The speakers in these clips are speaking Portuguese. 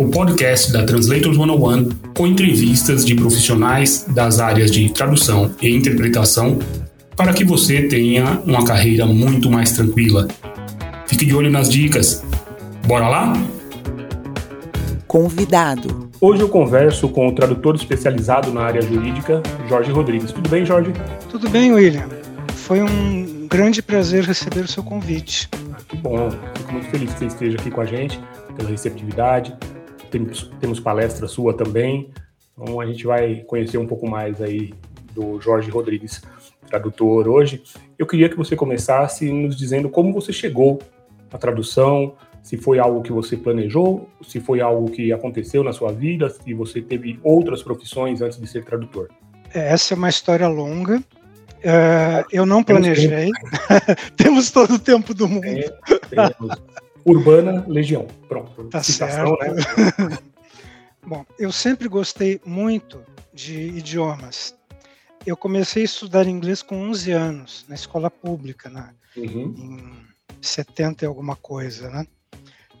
o podcast da Translators 101 com entrevistas de profissionais das áreas de tradução e interpretação para que você tenha uma carreira muito mais tranquila. Fique de olho nas dicas. Bora lá? Convidado. Hoje eu converso com o tradutor especializado na área jurídica, Jorge Rodrigues. Tudo bem, Jorge? Tudo bem, William. Foi um grande prazer receber o seu convite. Ah, que bom, fico muito feliz que você esteja aqui com a gente, pela receptividade. Temos, temos palestra sua também, então a gente vai conhecer um pouco mais aí do Jorge Rodrigues, tradutor hoje. Eu queria que você começasse nos dizendo como você chegou à tradução, se foi algo que você planejou, se foi algo que aconteceu na sua vida, se você teve outras profissões antes de ser tradutor. Essa é uma história longa, Uh, eu não planejei. Temos todo o tempo do mundo. É, Urbana Legião. Pronto. Tá Citação, certo. Né? Bom, eu sempre gostei muito de idiomas. Eu comecei a estudar inglês com 11 anos, na escola pública, né? Uhum. em 70 e alguma coisa. Né?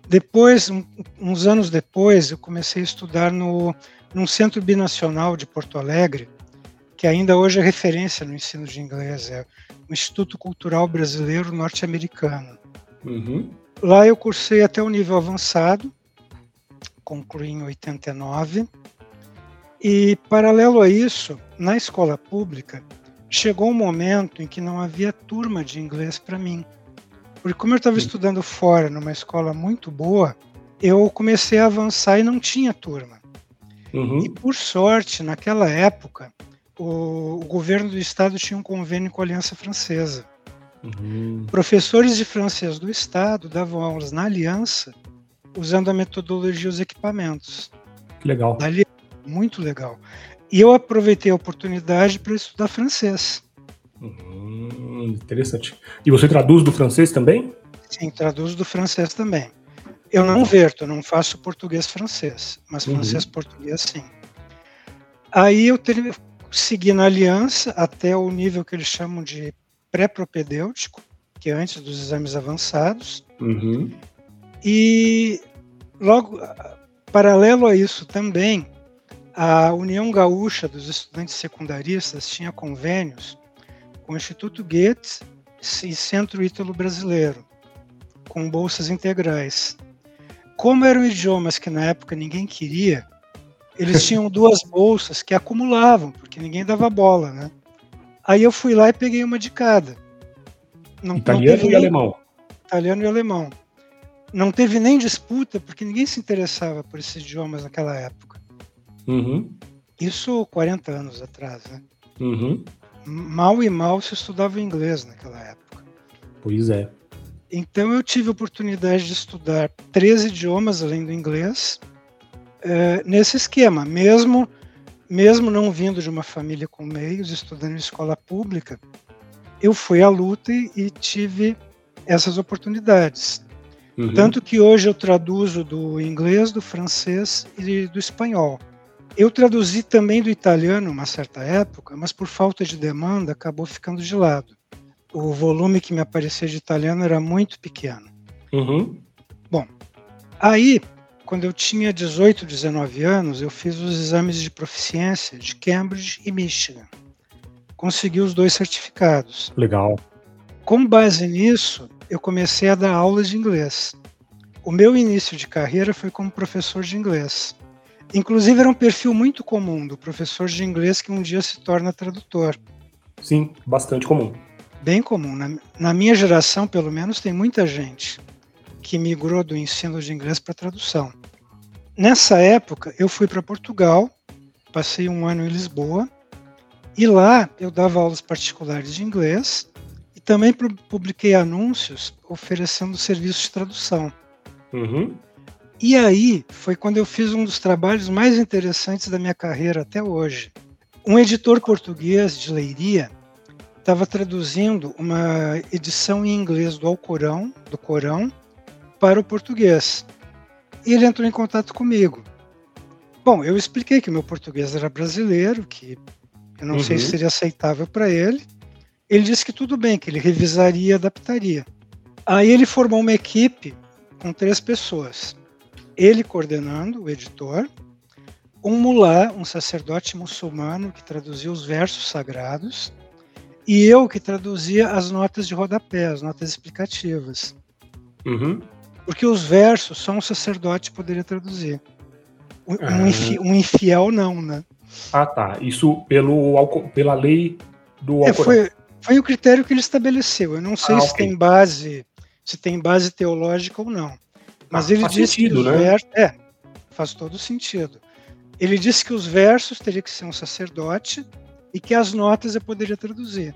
Depois, um, uns anos depois, eu comecei a estudar no, num centro binacional de Porto Alegre, que ainda hoje é referência no ensino de inglês, é o Instituto Cultural Brasileiro Norte-Americano. Uhum. Lá eu cursei até o nível avançado, concluí em 89, e paralelo a isso, na escola pública, chegou um momento em que não havia turma de inglês para mim. Porque como eu estava estudando fora, numa escola muito boa, eu comecei a avançar e não tinha turma. Uhum. E por sorte, naquela época, o, o, governo do estado tinha um convênio com a Aliança Francesa. Uhum. Professores de francês do estado davam aulas na Aliança usando a metodologia e os equipamentos. Que legal. Dali, muito legal. E eu aproveitei a oportunidade para estudar francês. Uhum, interessante. E você traduz do francês também? Sim, traduzo do francês também. Eu não verto, não faço português-francês, mas uhum. francês-português sim. Aí eu ter, seguir na aliança até o nível que eles chamam de pré-propedêutico, que é antes dos exames avançados. Uhum. E logo, paralelo a isso também, a União Gaúcha dos Estudantes Secundaristas tinha convênios com o Instituto Goethe e Centro Ítalo Brasileiro, com bolsas integrais. Como eram idiomas que na época ninguém queria, eles tinham duas bolsas que acumulavam, porque ninguém dava bola, né? Aí eu fui lá e peguei uma de cada. Não, Italiano não e alemão. Italiano e alemão. Não teve nem disputa, porque ninguém se interessava por esses idiomas naquela época. Uhum. Isso 40 anos atrás, né? Uhum. Mal e mal se estudava inglês naquela época. Pois é. Então eu tive a oportunidade de estudar três idiomas além do inglês é, nesse esquema, mesmo mesmo não vindo de uma família com meios, estudando em escola pública, eu fui à luta e, e tive essas oportunidades. Uhum. Tanto que hoje eu traduzo do inglês, do francês e do espanhol. Eu traduzi também do italiano uma certa época, mas por falta de demanda acabou ficando de lado. O volume que me aparecia de italiano era muito pequeno. Uhum. Bom, aí quando eu tinha 18, 19 anos, eu fiz os exames de proficiência de Cambridge e Michigan. Consegui os dois certificados. Legal. Com base nisso, eu comecei a dar aulas de inglês. O meu início de carreira foi como professor de inglês. Inclusive, era um perfil muito comum do professor de inglês que um dia se torna tradutor. Sim, bastante comum. Bem comum. Na, na minha geração, pelo menos, tem muita gente que migrou do ensino de inglês para tradução. Nessa época, eu fui para Portugal, passei um ano em Lisboa, e lá eu dava aulas particulares de inglês e também publiquei anúncios oferecendo serviços de tradução. Uhum. E aí foi quando eu fiz um dos trabalhos mais interessantes da minha carreira até hoje. Um editor português de Leiria estava traduzindo uma edição em inglês do Alcorão, do Corão, para o português. E ele entrou em contato comigo. Bom, eu expliquei que meu português era brasileiro, que eu não uhum. sei se uhum. seria aceitável para ele. Ele disse que tudo bem, que ele revisaria e adaptaria. Aí ele formou uma equipe com três pessoas. Ele coordenando, o editor, um mulá, um sacerdote muçulmano que traduzia os versos sagrados, e eu que traduzia as notas de rodapé, as notas explicativas. Uhum. Porque os versos só um sacerdote poderia traduzir. Um, ah. infi, um infiel não, né? Ah, tá. Isso pelo, pela lei do é, foi, foi o critério que ele estabeleceu. Eu não sei ah, se okay. tem base, se tem base teológica ou não. Mas ah, ele disse sentido, que os né? versos. É, faz todo sentido. Ele disse que os versos teria que ser um sacerdote e que as notas eu poderia traduzir.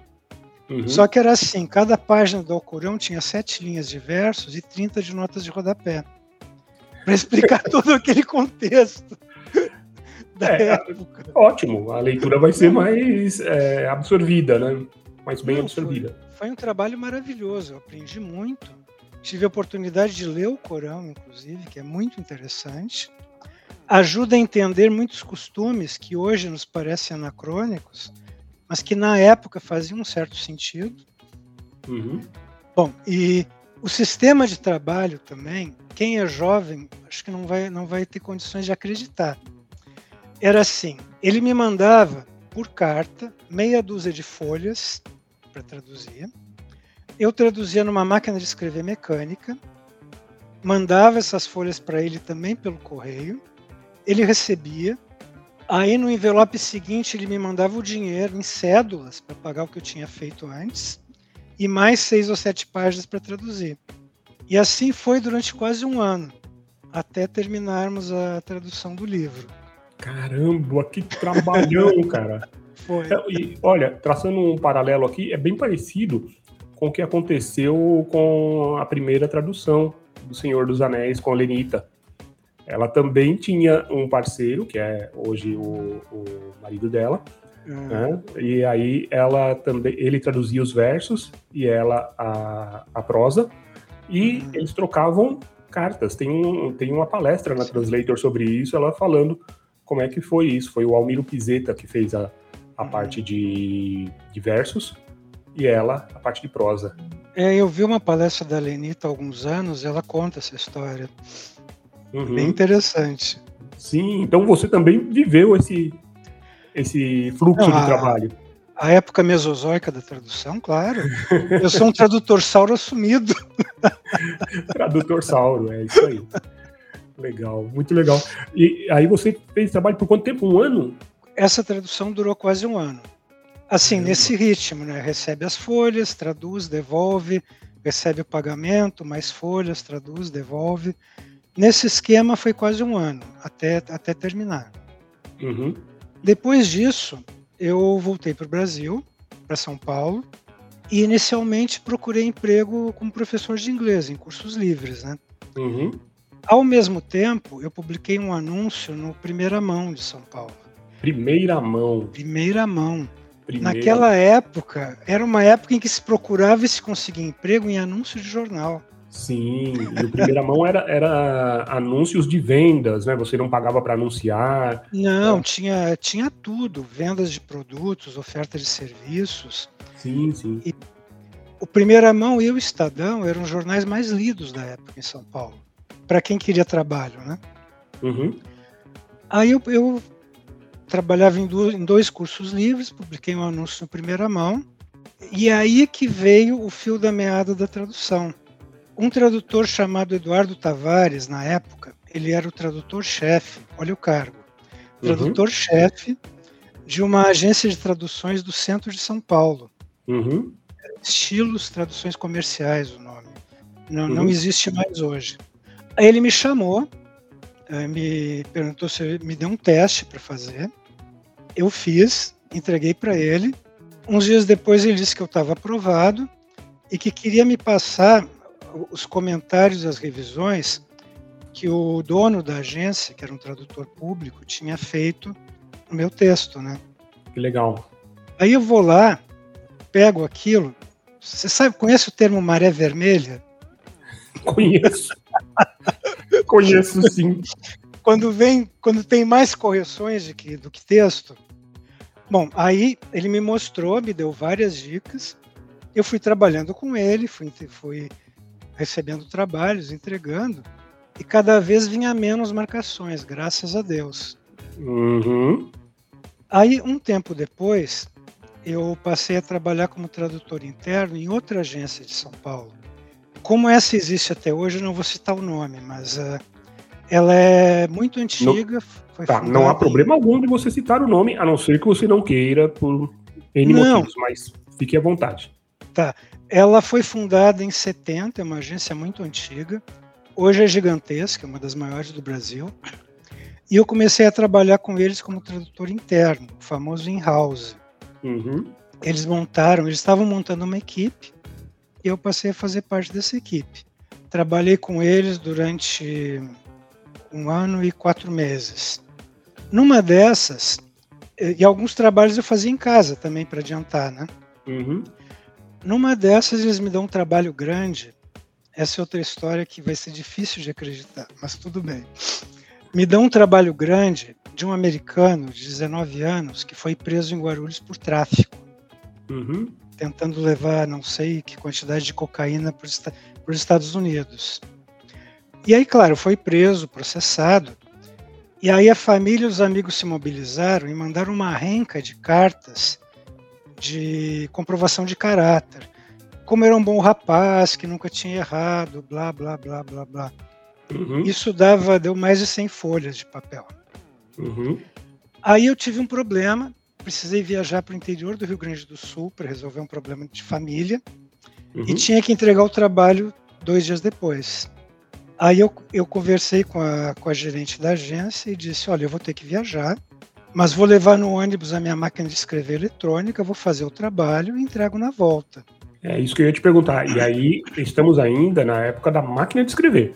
Uhum. Só que era assim, cada página do Alcorão tinha sete linhas de versos e 30 de notas de rodapé. Para explicar todo aquele contexto da é, época. Ótimo, a leitura vai ser mais é, absorvida, né? Mais bem Não, absorvida. Foi, foi um trabalho maravilhoso, eu aprendi muito. Tive a oportunidade de ler o Corão, inclusive, que é muito interessante ajuda a entender muitos costumes que hoje nos parecem anacrônicos, mas que na época faziam um certo sentido. Uhum. Bom, e o sistema de trabalho também, quem é jovem, acho que não vai, não vai ter condições de acreditar. Era assim: ele me mandava por carta meia dúzia de folhas para traduzir. Eu traduzia numa máquina de escrever mecânica, mandava essas folhas para ele também pelo correio ele recebia. Aí no envelope seguinte ele me mandava o dinheiro em cédulas para pagar o que eu tinha feito antes e mais seis ou sete páginas para traduzir. E assim foi durante quase um ano, até terminarmos a tradução do livro. Caramba, que trabalhão, cara! Foi. É, e, olha, traçando um paralelo aqui, é bem parecido com o que aconteceu com a primeira tradução do Senhor dos Anéis com a Lenita. Ela também tinha um parceiro, que é hoje o, o marido dela, uhum. né? e aí ela também, ele traduzia os versos e ela a, a prosa, e uhum. eles trocavam cartas. Tem, um, tem uma palestra na Translator sobre isso, ela falando como é que foi isso. Foi o Almiro Pizeta que fez a, a uhum. parte de, de versos e ela a parte de prosa. É, eu vi uma palestra da Lenita há alguns anos, ela conta essa história. Uhum. Bem interessante. Sim, então você também viveu esse, esse fluxo Não, de a, trabalho. A época mesozoica da tradução, claro. Eu sou um tradutor sauro assumido. tradutor sauro, é isso aí. Legal, muito legal. E aí você fez trabalho por quanto tempo? Um ano? Essa tradução durou quase um ano. Assim, nesse ritmo, né? Recebe as folhas, traduz, devolve, recebe o pagamento, mais folhas, traduz, devolve. Nesse esquema foi quase um ano, até, até terminar. Uhum. Depois disso, eu voltei para o Brasil, para São Paulo, e inicialmente procurei emprego como professor de inglês, em cursos livres. Né? Uhum. Ao mesmo tempo, eu publiquei um anúncio no Primeira Mão de São Paulo. Primeira Mão? Primeira Mão. Primeira... Naquela época, era uma época em que se procurava e se conseguia emprego em anúncio de jornal. Sim, e o primeira mão era, era anúncios de vendas, né? Você não pagava para anunciar. Não, tinha, tinha tudo, vendas de produtos, oferta de serviços. Sim, sim. E o Primeira Mão e o Estadão eram os jornais mais lidos da época em São Paulo, para quem queria trabalho, né? Uhum. Aí eu, eu trabalhava em, do, em dois cursos livres, publiquei um anúncio no Primeira Mão, e aí que veio o fio da meada da tradução um tradutor chamado Eduardo Tavares, na época, ele era o tradutor-chefe, olha o cargo, uhum. tradutor-chefe de uma agência de traduções do centro de São Paulo. Uhum. Estilos Traduções Comerciais, o nome. Não, uhum. não existe mais hoje. Aí ele me chamou, eh, me perguntou se me deu um teste para fazer. Eu fiz, entreguei para ele. Uns dias depois ele disse que eu estava aprovado e que queria me passar os comentários das revisões que o dono da agência, que era um tradutor público, tinha feito o meu texto, né? Que legal. Aí eu vou lá, pego aquilo. Você sabe, conhece o termo maré vermelha? Conheço. Conheço sim. Quando vem, quando tem mais correções do que, do que texto. Bom, aí ele me mostrou, me deu várias dicas. Eu fui trabalhando com ele, fui, fui recebendo trabalhos, entregando, e cada vez vinha menos marcações, graças a Deus. Uhum. Aí, um tempo depois, eu passei a trabalhar como tradutor interno em outra agência de São Paulo. Como essa existe até hoje, eu não vou citar o nome, mas uh, ela é muito antiga. Não, tá, não há problema em... algum de você citar o nome, a não ser que você não queira por N não. motivos, mas fique à vontade. Tá. Ela foi fundada em 70, é uma agência muito antiga. Hoje é gigantesca, é uma das maiores do Brasil. E eu comecei a trabalhar com eles como tradutor interno, o famoso in-house. Uhum. Eles montaram, eles estavam montando uma equipe e eu passei a fazer parte dessa equipe. Trabalhei com eles durante um ano e quatro meses. Numa dessas, e alguns trabalhos eu fazia em casa também para adiantar, né? Uhum. Numa dessas, eles me dão um trabalho grande. Essa é outra história que vai ser difícil de acreditar, mas tudo bem. Me dão um trabalho grande de um americano de 19 anos que foi preso em Guarulhos por tráfico. Uhum. Tentando levar não sei que quantidade de cocaína para os Estados Unidos. E aí, claro, foi preso, processado. E aí a família e os amigos se mobilizaram e mandaram uma renca de cartas de comprovação de caráter. Como era um bom rapaz, que nunca tinha errado, blá, blá, blá, blá, blá. Uhum. Isso dava, deu mais de 100 folhas de papel. Uhum. Aí eu tive um problema, precisei viajar para o interior do Rio Grande do Sul para resolver um problema de família uhum. e tinha que entregar o trabalho dois dias depois. Aí eu, eu conversei com a, com a gerente da agência e disse: Olha, eu vou ter que viajar, mas vou levar no ônibus a minha máquina de escrever eletrônica, vou fazer o trabalho e entrego na volta. É isso que eu ia te perguntar. E aí, estamos ainda na época da máquina de escrever.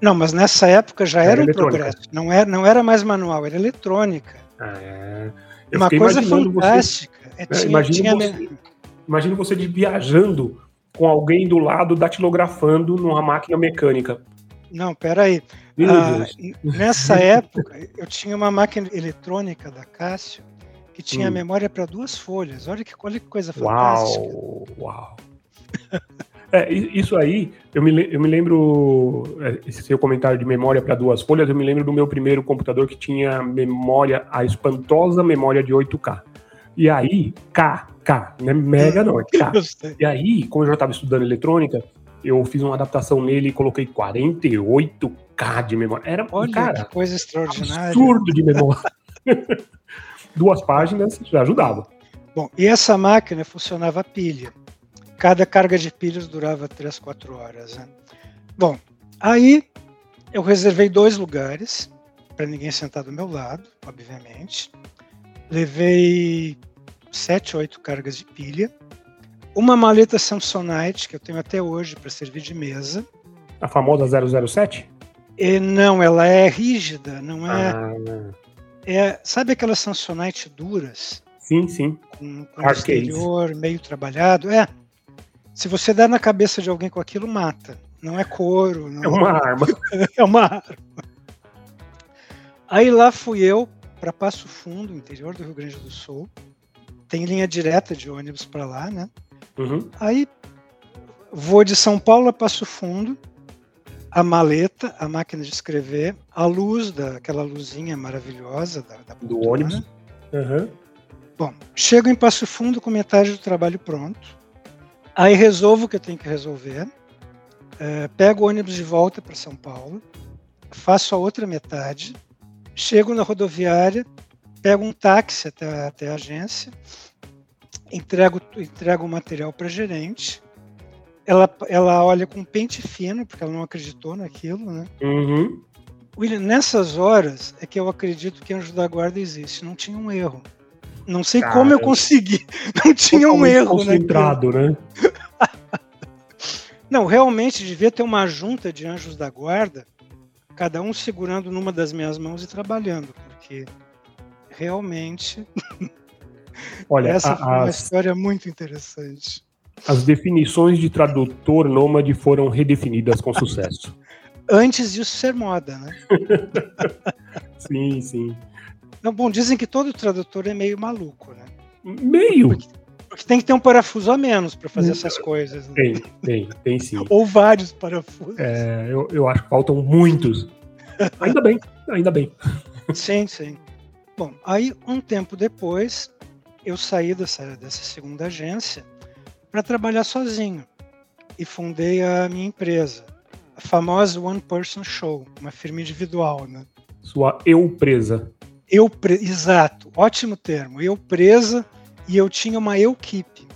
Não, mas nessa época já era, era um progresso. Não era, não era mais manual, era eletrônica. Ah, é. Uma coisa fantástica. Você, é, tinha, imagina, tinha... Você, imagina você viajando com alguém do lado datilografando numa máquina mecânica. Não, peraí. Ah, nessa época, eu tinha uma máquina eletrônica da Cássio que tinha hum. memória para duas folhas. Olha que, olha que coisa fantástica. Uau! Uau! É, isso aí, eu me, eu me lembro, é, esse seu comentário de memória para duas folhas, eu me lembro do meu primeiro computador que tinha memória, a espantosa memória de 8K. E aí, K, K, não é mega não, é K. E aí, como eu já estava estudando eletrônica, eu fiz uma adaptação nele e coloquei 48K de memória. Era, Olha, cara, que coisa extraordinária. Absurdo de memória. Duas páginas já ajudava. Bom, e essa máquina funcionava a pilha. Cada carga de pilhas durava 3, 4 horas. Né? Bom, aí eu reservei dois lugares para ninguém sentar do meu lado, obviamente. Levei sete, oito cargas de pilha. Uma maleta Samsonite, que eu tenho até hoje para servir de mesa. A famosa 007? E, não, ela é rígida, não é. Ah. é sabe aquelas Samsonite duras? Sim, sim. Com, com exterior meio trabalhado? É. Se você der na cabeça de alguém com aquilo, mata. Não é couro. Não... É uma arma. é uma arma. Aí lá fui eu para Passo Fundo, interior do Rio Grande do Sul. Tem linha direta de ônibus para lá, né? Uhum. Aí vou de São Paulo a Passo Fundo, a maleta, a máquina de escrever, a luz, daquela luzinha maravilhosa da, da do ônibus. Uhum. Bom, chego em Passo Fundo com metade do trabalho pronto. Aí resolvo o que eu tenho que resolver, é, pego o ônibus de volta para São Paulo, faço a outra metade, chego na rodoviária, pego um táxi até, até a agência, entrego, entrego o material para gerente. Ela, ela olha com pente fino, porque ela não acreditou naquilo, né? Uhum. William, nessas horas é que eu acredito que Anjo da Guarda existe. Não tinha um erro. Não sei Cara, como eu consegui. Não tinha um erro, concentrado, né? Não, realmente devia ter uma junta de anjos da guarda cada um segurando numa das minhas mãos e trabalhando, porque realmente Olha, essa foi uma história muito interessante. As definições de tradutor nômade foram redefinidas com sucesso. Antes disso ser moda, né? sim, sim. Não, bom, dizem que todo tradutor é meio maluco, né? Meio? Porque, porque tem que ter um parafuso a menos para fazer essas coisas. Né? Tem, tem, tem sim. Ou vários parafusos. É, eu, eu acho que faltam muitos. Ainda bem, ainda bem. Sim, sim. Bom, aí um tempo depois, eu saí dessa, dessa segunda agência para trabalhar sozinho e fundei a minha empresa, a famosa One Person Show, uma firma individual, né? Sua eu presa. Eu pre... exato, ótimo termo. Eu presa e eu tinha uma equipe.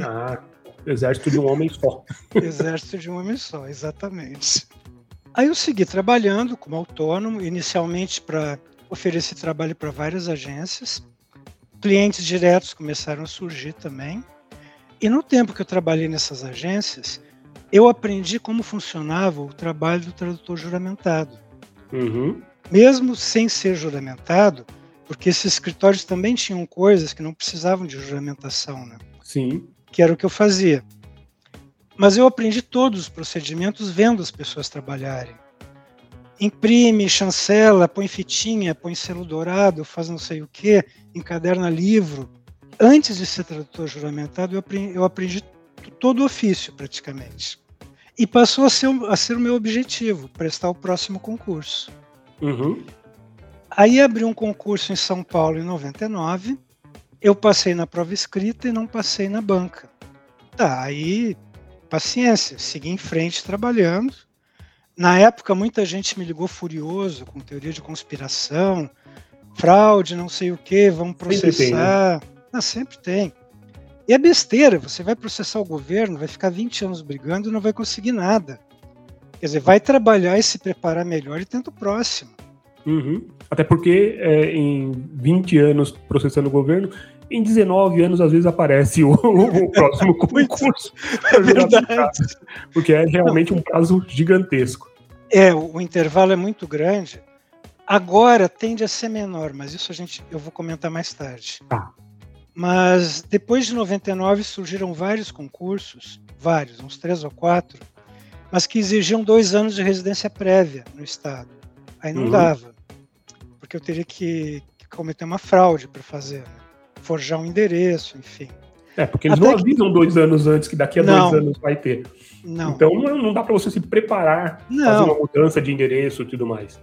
Ah, exército de um homem só. exército de um homem só, exatamente. Aí eu segui trabalhando como autônomo, inicialmente para oferecer trabalho para várias agências. Clientes diretos começaram a surgir também. E no tempo que eu trabalhei nessas agências, eu aprendi como funcionava o trabalho do tradutor juramentado. Uhum. Mesmo sem ser juramentado, porque esses escritórios também tinham coisas que não precisavam de juramentação, né? Sim. Que era o que eu fazia. Mas eu aprendi todos os procedimentos vendo as pessoas trabalharem. Imprime, chancela, põe fitinha, põe selo dourado, faz não sei o que, encaderna livro. Antes de ser tradutor juramentado, eu aprendi, eu aprendi todo o ofício, praticamente. E passou a ser, a ser o meu objetivo, prestar o próximo concurso. Uhum. Aí abri um concurso em São Paulo em 99. Eu passei na prova escrita e não passei na banca. Tá, aí paciência, segui em frente trabalhando. Na época, muita gente me ligou furioso com teoria de conspiração, fraude, não sei o que, vamos processar. Sempre tem, né? Ah, sempre tem. E é besteira, você vai processar o governo, vai ficar 20 anos brigando e não vai conseguir nada. Quer dizer, vai trabalhar e se preparar melhor e tenta o próximo. Uhum. Até porque é, em 20 anos processando o governo, em 19 anos, às vezes, aparece o, o próximo concurso. é verdade. Porque é realmente um prazo gigantesco. É, o, intervalo é muito grande. Agora tende a ser menor, mas isso a gente eu vou comentar mais tarde. Tá. Mas depois de 99 surgiram vários concursos, vários, uns três ou quatro, mas que exigiam dois anos de residência prévia no estado. Aí não uhum. dava, porque eu teria que, que cometer uma fraude para fazer. Né? forjar um endereço, enfim. É, porque eles Até não avisam que... dois anos antes que daqui a não. dois anos vai ter. Não. Então não dá para você se preparar, não. fazer uma mudança de endereço e tudo mais.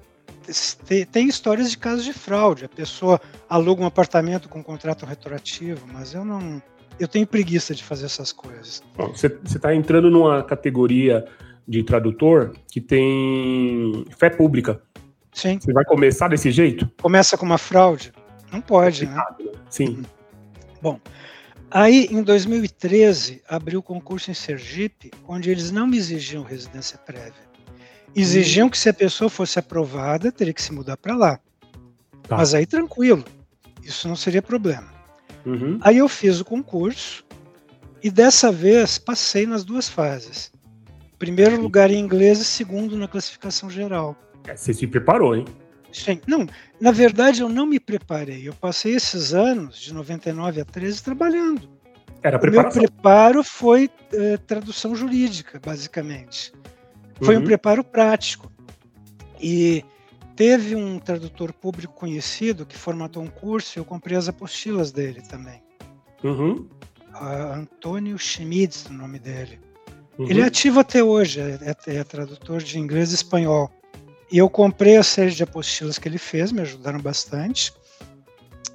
Tem, histórias de casos de fraude. A pessoa aluga um apartamento com um contrato retroativo, mas eu não. Eu tenho preguiça de fazer essas coisas. Bom, você está entrando numa categoria de tradutor que tem fé pública. Sim. Você vai começar desse jeito? Começa com uma fraude? Não pode, né? né? Sim. Bom, aí em 2013 abriu o concurso em Sergipe, onde eles não me exigiam residência prévia. Exigiam hum. que se a pessoa fosse aprovada, teria que se mudar para lá. Tá. Mas aí tranquilo, isso não seria problema. Uhum. Aí eu fiz o concurso e dessa vez passei nas duas fases. Primeiro lugar em inglês e segundo na classificação geral. É, você se preparou, hein? Sim. Não, na verdade eu não me preparei. Eu passei esses anos, de 99 a 13, trabalhando. Era o meu preparo foi eh, tradução jurídica, basicamente. Foi uhum. um preparo prático. E teve um tradutor público conhecido que formatou um curso e eu comprei as apostilas dele também. Uhum. Antônio Schmitz, o nome dele. Uhum. Ele é ativo até hoje, é, é, é tradutor de inglês e espanhol. E eu comprei a série de apostilas que ele fez, me ajudaram bastante.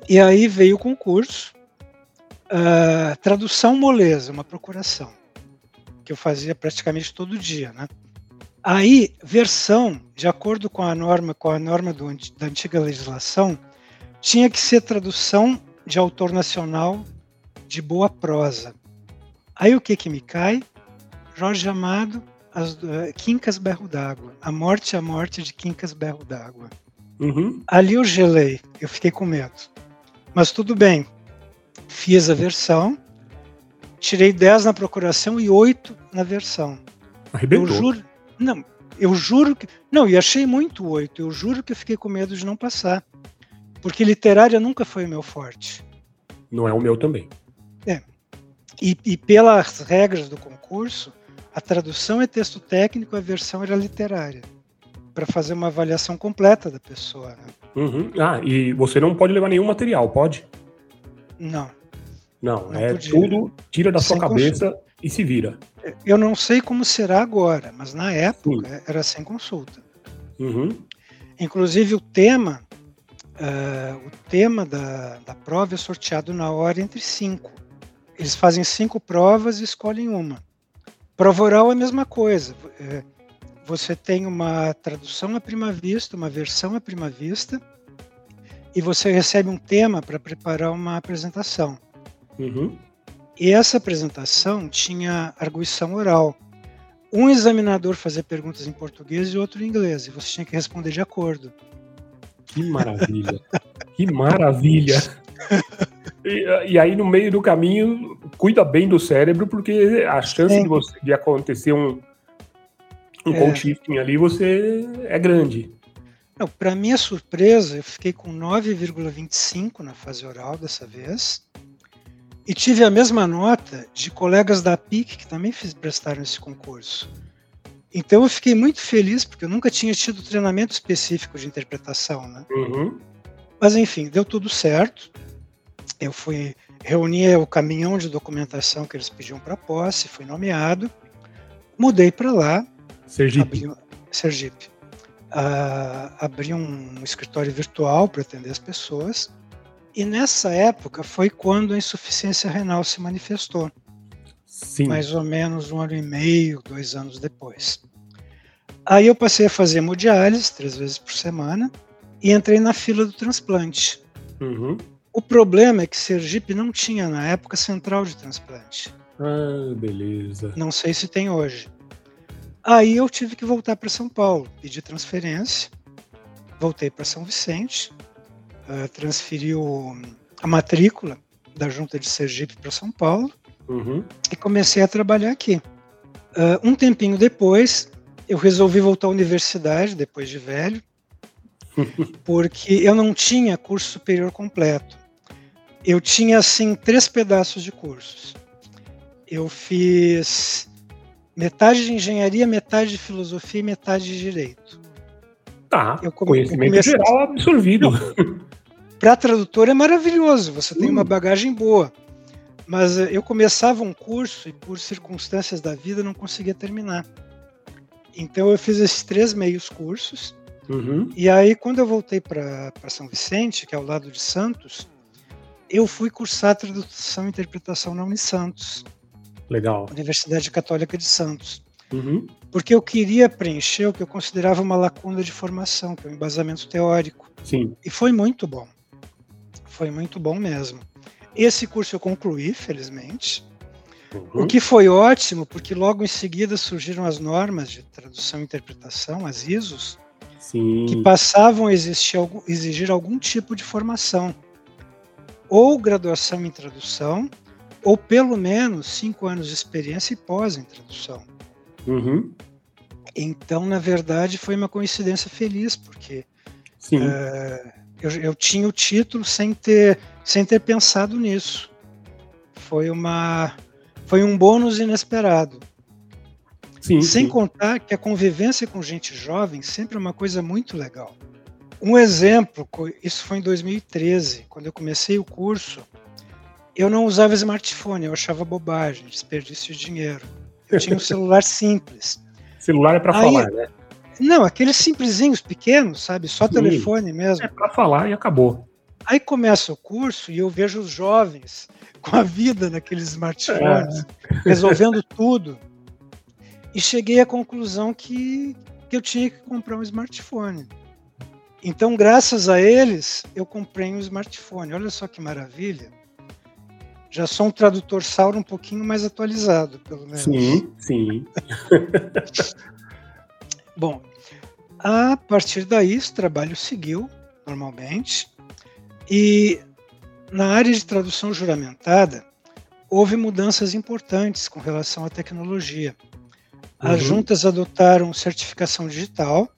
E aí veio o concurso, uh, tradução moleza, uma procuração, que eu fazia praticamente todo dia, né? Aí, versão, de acordo com a norma, com a norma do, da antiga legislação, tinha que ser tradução de autor nacional de boa prosa. Aí o que que me cai? Jorge Amado, as, uh, Quincas Berro d'Água. A Morte a Morte de Quincas Berro d'Água. Uhum. Ali eu gelei, eu fiquei com medo. Mas tudo bem. Fiz a versão, tirei 10 na procuração e 8 na versão. Arrebentou. Eu juro. Não, Eu juro que. Não, e achei muito oito. Eu juro que eu fiquei com medo de não passar. Porque literária nunca foi o meu forte. Não é o meu também. É. E, e pelas regras do concurso, a tradução é texto técnico, a versão era literária. Para fazer uma avaliação completa da pessoa. Né? Uhum. Ah, e você não pode levar nenhum material, pode? Não. Não, não é podia. tudo, tira da Sem sua cabeça consulta. E se vira. Eu não sei como será agora, mas na época Sim. era sem consulta. Uhum. Inclusive o tema, uh, o tema da, da prova é sorteado na hora entre cinco. Eles fazem cinco provas e escolhem uma. Prova oral é a mesma coisa. É, você tem uma tradução à prima vista, uma versão à prima vista, e você recebe um tema para preparar uma apresentação. Uhum. E essa apresentação tinha arguição oral. Um examinador fazia perguntas em português e outro em inglês, e você tinha que responder de acordo. Que maravilha! que maravilha! E, e, aí, no meio do caminho, cuida bem do cérebro, porque a chance de, você, de acontecer um, um é. shifting ali, você é grande. Para minha surpresa, eu fiquei com 9,25 na fase oral dessa vez. E tive a mesma nota de colegas da PIC que também fiz, prestaram esse concurso. Então eu fiquei muito feliz, porque eu nunca tinha tido treinamento específico de interpretação. Né? Uhum. Mas enfim, deu tudo certo. Eu fui reunir o caminhão de documentação que eles pediam para posse, fui nomeado, mudei para lá. Sergipe. Abri, Sergipe. Uh, abri um escritório virtual para atender as pessoas. E nessa época foi quando a insuficiência renal se manifestou. Sim. Mais ou menos um ano e meio, dois anos depois. Aí eu passei a fazer hemodiálise três vezes por semana e entrei na fila do transplante. Uhum. O problema é que Sergipe não tinha na época central de transplante. Ah, beleza. Não sei se tem hoje. Aí eu tive que voltar para São Paulo, pedi transferência, voltei para São Vicente, uh, transferiu a matrícula da Junta de Sergipe para São Paulo uhum. e comecei a trabalhar aqui. Uh, um tempinho depois, eu resolvi voltar à universidade, depois de velho, porque eu não tinha curso superior completo eu tinha assim três pedaços de cursos. Eu fiz metade de engenharia, metade de filosofia e metade de direito. Tá. Eu come, conhecimento eu comecei... geral absorvido. Para tradutor é maravilhoso, você tem uma hum. bagagem boa. Mas eh, eu começava um curso e por circunstâncias da vida não conseguia terminar. Então eu fiz esses três meios cursos. Uhum. E aí quando eu voltei para São Vicente, que é ao lado de Santos, eu fui cursar tradução e interpretação na Unisantos. Legal. Universidade Católica de Santos. Uhum. Porque eu queria preencher o que eu considerava uma lacuna de formação, que é o embasamento teórico. Sim. E foi muito bom. Foi muito bom mesmo. Esse curso eu concluí, felizmente. Uhum. O que foi ótimo, porque logo em seguida surgiram as normas de tradução e interpretação, as ISOs, Sim. que passavam a existir, exigir algum tipo de formação ou graduação em tradução, ou pelo menos cinco anos de experiência e pós em tradução. Uhum. Então, na verdade, foi uma coincidência feliz, porque uh, eu, eu, tinha o título sem ter, sem ter pensado nisso. Foi, uma, foi um bônus inesperado. Sim, sem sim. contar que a convivência com gente jovem sempre é uma coisa muito legal. Um exemplo, isso foi em 2013, quando eu comecei o curso, eu não usava smartphone, eu achava bobagem, desperdício de dinheiro. Eu tinha um celular simples. Celular é para falar, né? Não, aqueles simplesinhos pequenos, sabe? Só Sim. telefone mesmo. É para falar e acabou. Aí começa o curso e eu vejo os jovens com a vida naqueles smartphones, é. resolvendo tudo. E cheguei à conclusão que, que eu tinha que comprar um smartphone. Então, graças a eles, eu comprei um smartphone. Olha só que maravilha. Já sou um tradutor Sauro um pouquinho mais atualizado, pelo menos. Sim, sim. Bom, a partir daí, o trabalho seguiu normalmente. E na área de tradução juramentada, houve mudanças importantes com relação à tecnologia. As uhum. juntas adotaram certificação digital,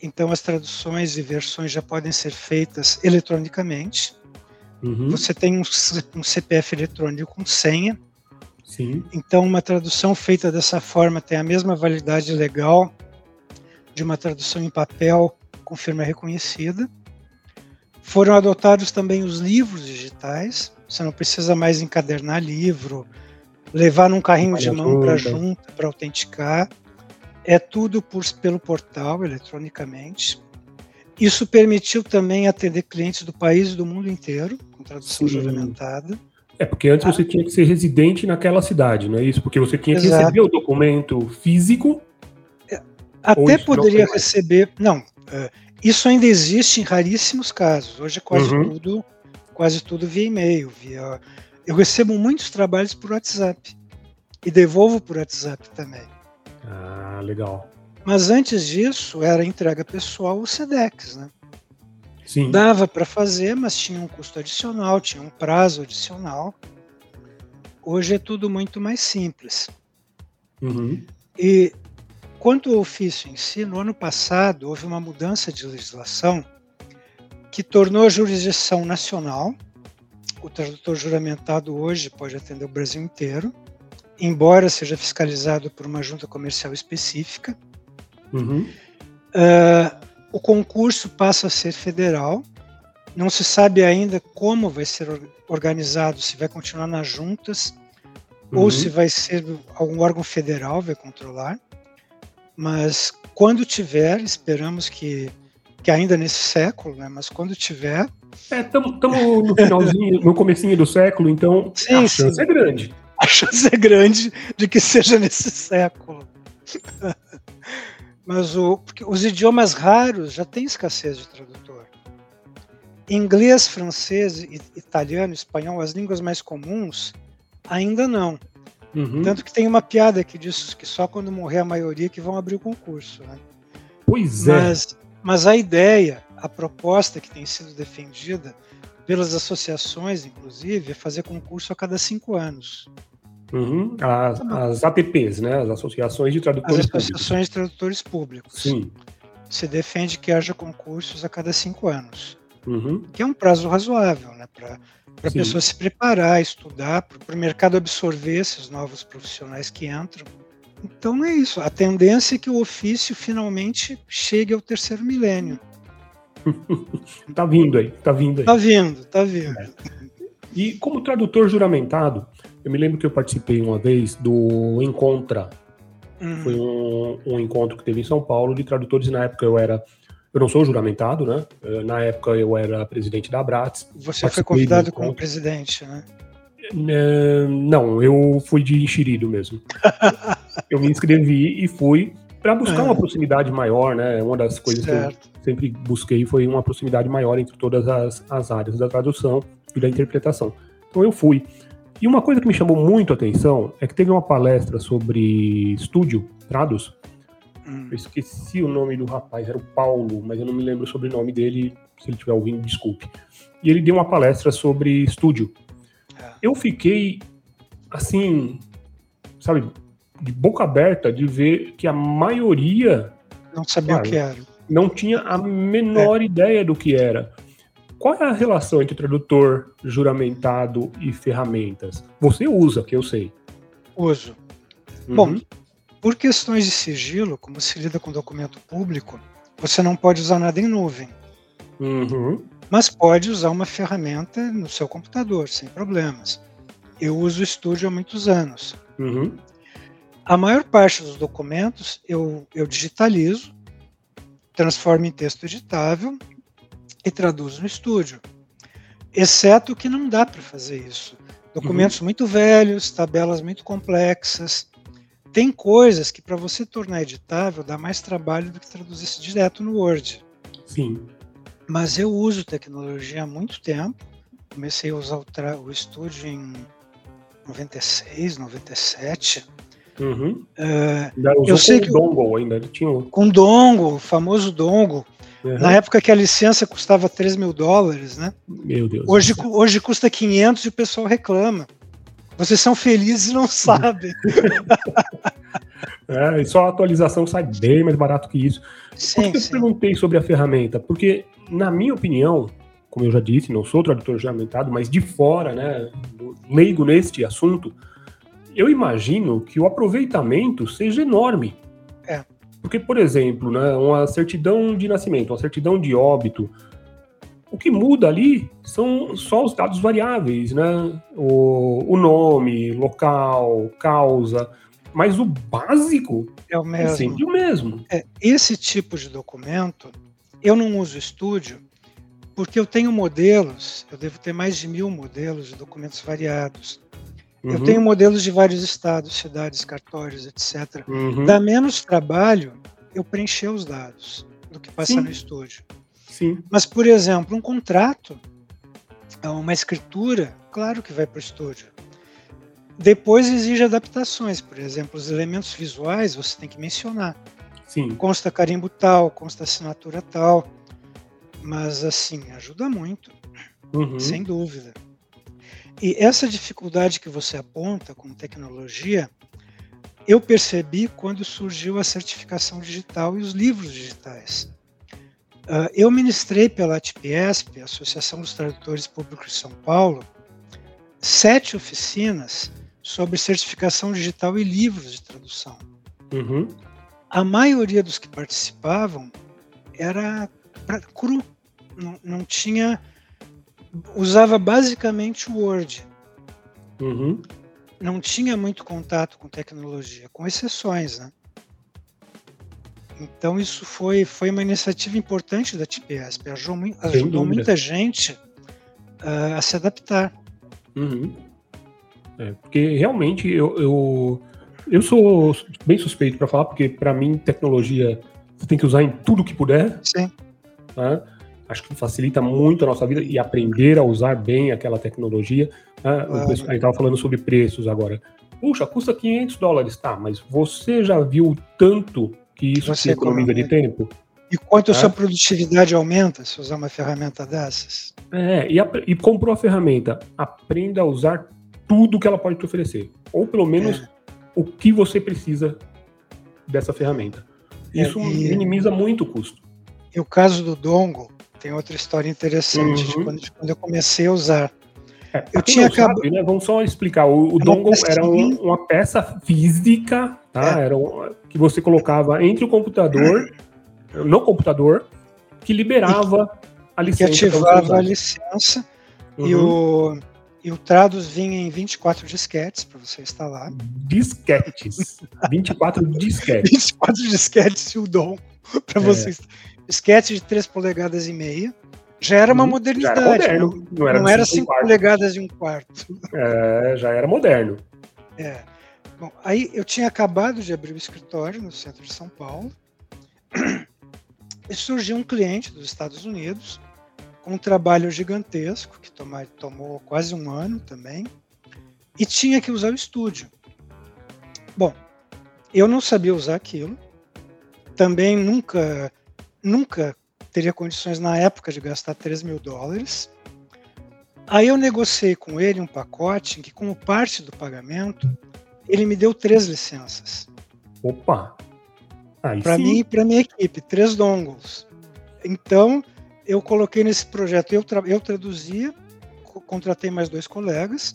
então as traduções e versões já podem ser feitas eletronicamente. Uhum. Você tem um, um, CPF eletrônico com senha. Sim. Então uma tradução feita dessa forma tem a mesma validade legal de uma tradução em papel com firma reconhecida. Foram adotados também os livros digitais. Você não precisa mais encadernar livro, levar num carrinho de mão para junta para autenticar. É tudo por, pelo portal, eletronicamente. Isso permitiu também atender clientes do país e do mundo inteiro, com tradução Sim. juramentada. É, porque antes ah. você tinha que ser residente naquela cidade, não é isso? Porque você tinha que Exato. receber o documento físico. Até poderia receber. Não, é, isso ainda existe em raríssimos casos. Hoje é quase uhum. tudo, quase tudo via e-mail, via. Eu recebo muitos trabalhos por WhatsApp e devolvo por WhatsApp também. Ah, legal. Mas antes disso, era entrega pessoal o SEDEX, né? Sim. Dava para fazer, mas tinha um custo adicional, tinha um prazo adicional. Hoje é tudo muito mais simples. Uhum. E quanto ao ofício em si, no ano passado houve uma mudança de legislação que tornou a jurisdição nacional. O tradutor juramentado hoje pode atender o Brasil inteiro embora seja fiscalizado por uma junta comercial específica. Uhum. Uh, o concurso passa a ser federal. Não se sabe ainda como vai ser organizado, se vai continuar nas juntas uhum. ou se vai ser algum órgão federal vai controlar. Mas quando tiver, esperamos que, que ainda nesse século, né? Mas quando tiver, Estamos é, no finalzinho, no comecinho do século, então sim, a chance sim. é grande a chance é grande de que seja nesse século. Mas o, os idiomas raros já têm escassez de tradutor. Inglês, francês, italiano, espanhol, as línguas mais comuns, ainda não. Uhum. Tanto que tem uma piada que diz que só quando morrer a maioria que vão abrir o concurso. Né? Pois é. Mas, a ideia, a proposta que tem sido defendida pelas associações, inclusive, é fazer concurso a cada cinco anos. Uhum. As, tá as, ATPs, né? As Associações de Tradutores As Associações Públicos. de Tradutores Públicos. Sim. Se defende que haja concursos a cada cinco anos. Uhum. Que é um prazo razoável, né? Para a pessoa se preparar, estudar, para o mercado absorver esses novos profissionais que entram. Então é isso. A tendência é que o ofício finalmente chegue ao terceiro milênio. tá vindo aí, tá vindo aí. Tá vindo, tá vindo. É. E como tradutor juramentado, eu me lembro que eu participei uma vez do Encontra. Uhum. Foi um, um, encontro que teve em São Paulo de tradutores. Na época eu era. Eu não sou juramentado, né? Eh, na época eu era presidente da Abrats. Você foi convidado como presidente, né? Eh, não, eu fui de enxerido mesmo. eu me inscrevi e fui para buscar uma proximidade maior, né? Uma das coisas certo. que eu sempre busquei foi uma proximidade maior entre todas as, as áreas da tradução e da interpretação. Então eu fui. E uma coisa que me chamou muito a atenção é que teve uma palestra sobre estúdio, Trados. Hum. Eu esqueci o nome do rapaz, era o Paulo, mas eu não me lembro o sobrenome dele. Se ele estiver ouvindo, desculpe. E ele deu uma palestra sobre estúdio. É. Eu fiquei, assim, sabe, de boca aberta de ver que a maioria. Não sabia cara, o que era. Não tinha a menor é. ideia do que era. Qual é a relação entre tradutor juramentado e ferramentas? Você usa, que eu sei. Uso. Uhum. Bom, por questões de sigilo, como se lida com documento público, você não pode usar nada em nuvem. Uhum. Mas pode usar uma ferramenta no seu computador, sem problemas. Eu uso o Studio há muitos anos. Uhum. A maior parte dos documentos eu, eu digitalizo, transformo em texto editável e traduz no estúdio. Exceto que não dá para fazer isso. Documentos uhum. muito velhos, tabelas muito complexas. Tem coisas que para você tornar editável dá mais trabalho do que traduzir isso direto no Word. Sim. Mas eu uso tecnologia há muito tempo. Comecei a usar o, o estúdio em 96, 97. Uhum. Uh, eu sei que dongle ainda, tinha um... com dongle, o famoso dongle. Uhum. Na época que a licença custava 3 mil dólares, né? Meu Deus. Hoje, hoje custa 500 e o pessoal reclama. Vocês são felizes e não sabem. É, e só a atualização sai bem mais barato que isso. Sim, Por que eu perguntei sobre a ferramenta? Porque, na minha opinião, como eu já disse, não sou tradutor juramentado, mas de fora, né, leigo neste assunto, eu imagino que o aproveitamento seja enorme. É. Porque, por exemplo, né, uma certidão de nascimento, uma certidão de óbito, o que muda ali são só os dados variáveis, né? O, o nome, local, causa, mas o básico é o mesmo. É sempre o mesmo. É, esse tipo de documento, eu não uso estúdio porque eu tenho modelos, eu devo ter mais de mil modelos de documentos variados. Uhum. Eu tenho modelos de vários estados, cidades, cartórios, etc. Uhum. Dá menos trabalho eu preencher os dados do que passar Sim. no estúdio. Sim. Mas, por exemplo, um contrato, uma escritura, claro que vai para o estúdio. Depois exige adaptações, por exemplo, os elementos visuais você tem que mencionar. Sim. Consta carimbo tal, consta assinatura tal. Mas, assim, ajuda muito, uhum. sem dúvida. E essa dificuldade que você aponta com tecnologia, eu percebi quando surgiu a certificação digital e os livros digitais. Uh, eu ministrei pela ATPESP, Associação dos Tradutores Públicos de São Paulo, sete oficinas sobre certificação digital e livros de tradução. Uhum. A maioria dos que participavam era pra, cru, não, não tinha usava basicamente o Word. Uhum. Não tinha muito contato com tecnologia, com exceções, né? Então isso foi, foi uma iniciativa importante da TPSP, ajudou, ajudou muita gente uh, a se adaptar. Uhum. É, porque realmente eu, eu, eu sou bem suspeito para falar, porque para mim tecnologia você tem que usar em tudo que puder. Sim. Né? acho que facilita muito a nossa vida e aprender a usar bem aquela tecnologia. Né? Ah, a gente estava falando sobre preços agora. Puxa, custa 500 dólares, tá, mas você já viu tanto que isso você economiza de tempo? E quanto a sua produtividade aumenta se usar uma ferramenta dessas? É, e, a, e comprou a ferramenta, aprenda a usar tudo que ela pode te oferecer. Ou pelo menos é. o que você precisa dessa ferramenta. É, isso é, e, minimiza muito o custo. E o caso do Dongle, tem outra história interessante uhum. de quando, quando, eu comecei a usar. É, eu tinha acabado. Né? Vamos só explicar. O, o dongle era um, uma peça física, tá? É. Era um, que você colocava entre o computador, no computador, que liberava e, a licença. Que ativava a licença uhum. e o e o Trados vinha em 24 disquetes para você instalar. Disquetes. 24 disquetes. 24 disquetes e o DOM para é. você disquete de 3 polegadas e meia. Já era uma modernidade. Já era moderno. Não, não era, não era 5 polegadas e um quarto. É, já era moderno. É. Bom, aí eu tinha acabado de abrir o escritório no centro de São Paulo. E surgiu um cliente dos Estados Unidos com um trabalho gigantesco, que tomou, tomou quase um ano também, e tinha que usar o estúdio. Bom, eu não sabia usar aquilo, também nunca nunca teria condições na época de gastar 3 mil dólares. Aí eu negociei com ele um pacote em que, como parte do pagamento, ele me deu três licenças. Opa! Para mim e para minha equipe, três dongles. Então, eu coloquei nesse projeto, eu, tra eu traduzia, contratei mais dois colegas,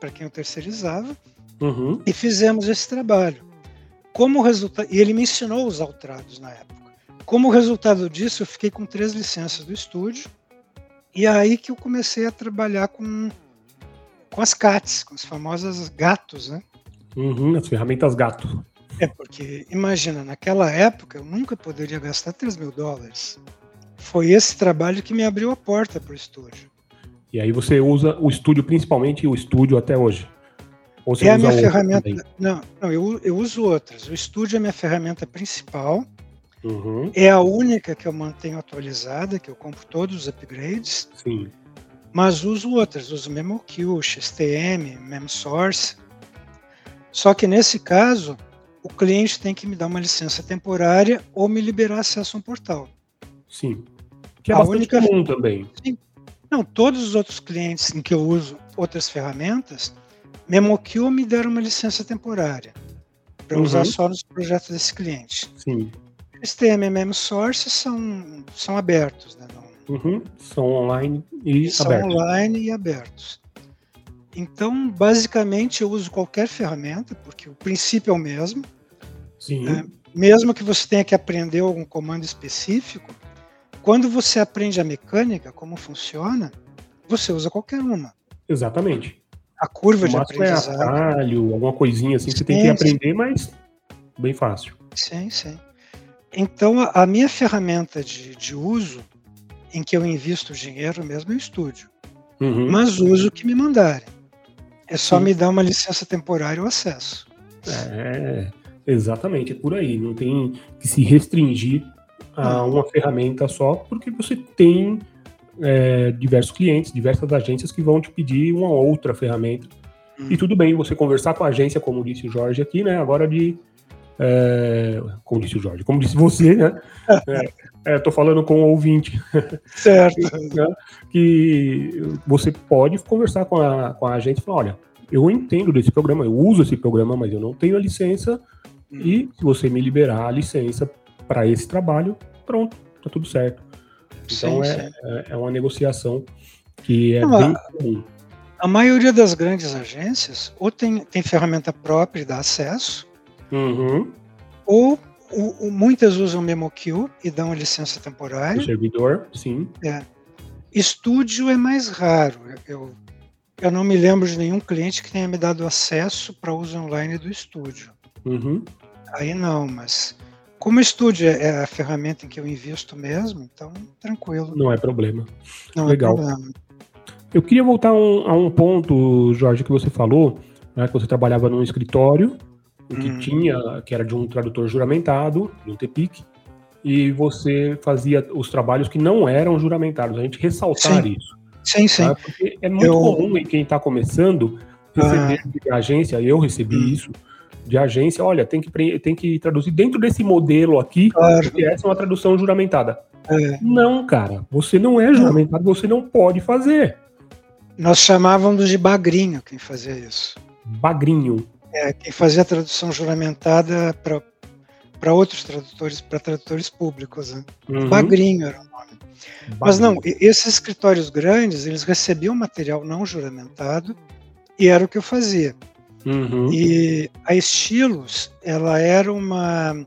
para quem eu terceirizava, uhum. e fizemos esse trabalho. Como resultado, e ele me ensinou a usar o Trados na época. Como resultado disso, eu fiquei com três licenças do estúdio. E é aí que eu comecei a trabalhar com, com as CATs, com as famosas gatos, né? Uhum, as ferramentas gato. É, porque imagina, naquela época eu nunca poderia gastar 3 mil dólares. Foi esse trabalho que me abriu a porta para o estúdio. E aí você usa o estúdio principalmente e o estúdio até hoje? Ou você é usa a minha ferramenta. Não, não eu, eu uso outras. O estúdio é a minha ferramenta principal. Uhum. É a única que eu mantenho atualizada, que eu compro todos os upgrades. Sim. Mas uso outras, uso MemoQ, XTM, MemSource. Só que nesse caso, o cliente tem que me dar uma licença temporária ou me liberar acesso a um portal. Sim. Que é a única... comum também. Sim. Não, todos os outros clientes em que eu uso outras ferramentas, MemoQ me deram uma licença temporária para uhum. usar só nos projetos desse cliente. Sim. Os TMM Sources são, são abertos, né? Não, uhum. São online e são abertos. São online e abertos. Então, basicamente, eu uso qualquer ferramenta, porque o princípio é o mesmo. Sim. É, mesmo que você tenha que aprender algum comando específico, quando você aprende a mecânica, como funciona, você usa qualquer uma. Exatamente. A curva de é aprendizado. É atalho, alguma coisinha assim, sim, você tem que aprender, mas bem fácil. Sim, sim. Então, a, a minha ferramenta de, de uso, em que eu invisto dinheiro mesmo, é o estúdio. Uhum. Mas uso o que me mandarem. É só sim. me dar uma licença temporária o acesso. É, exatamente, é por aí. Não tem que se restringir a uma ferramenta só, porque você tem é, diversos clientes, diversas agências que vão te pedir uma outra ferramenta. Hum. E tudo bem você conversar com a agência, como disse o Jorge aqui, né? Agora de. É, como disse o Jorge, como disse você, né? É, tô falando com o ouvinte. Certo. né, que você pode conversar com a, com a agência e falar: olha, eu entendo desse programa, eu uso esse programa, mas eu não tenho a licença. Hum. E se você me liberar a licença para esse trabalho, pronto, tá tudo certo. Então sim, é, sim. É, é, uma negociação que é Não, bem comum. A maioria das grandes agências ou tem, tem ferramenta própria e dá acesso, uhum. ou o, o, muitas usam MemoQ e dão licença temporária. O servidor, sim. É. Estúdio é mais raro. Eu, eu não me lembro de nenhum cliente que tenha me dado acesso para uso online do estúdio. Uhum. Aí não, mas como o estúdio é, é a ferramenta em que eu invisto mesmo, então tranquilo. Não é problema. Não é Legal. É problema. Eu queria voltar a um, a um ponto, Jorge, que você falou, né, que você trabalhava num escritório que hum. tinha, que era de um tradutor juramentado, de um TPIC, e você fazia os trabalhos que não eram juramentados. A gente ressaltar sim. isso. Sim, sim. Tá? Porque é muito eu... comum em quem está começando receber ah. de agência, eu recebi hum. isso, de agência, olha, tem que, tem que traduzir dentro desse modelo aqui, claro. porque essa é uma tradução juramentada. É. Não, cara, você não é juramentado, você não pode fazer. Nós chamávamos de bagrinho quem fazia isso. Bagrinho. É, quem fazia a tradução juramentada para para outros tradutores, para tradutores públicos. Né? Uhum. Bagrinho era o nome. Bagrinho. Mas não, esses escritórios grandes, eles recebiam material não juramentado e era o que eu fazia. Uhum. E a Estilos, ela era uma,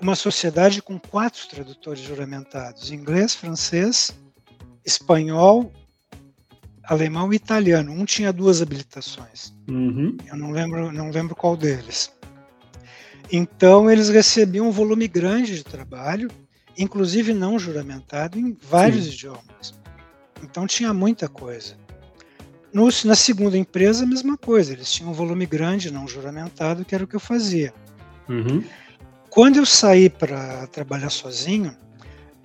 uma sociedade com quatro tradutores juramentados: inglês, francês, espanhol, alemão e italiano. Um tinha duas habilitações. Uhum. Eu não lembro, não lembro qual deles. Então eles recebiam um volume grande de trabalho, inclusive não juramentado, em vários Sim. idiomas. Então tinha muita coisa. No, na segunda empresa, a mesma coisa. Eles tinham um volume grande, não juramentado, que era o que eu fazia. Uhum. Quando eu saí para trabalhar sozinho,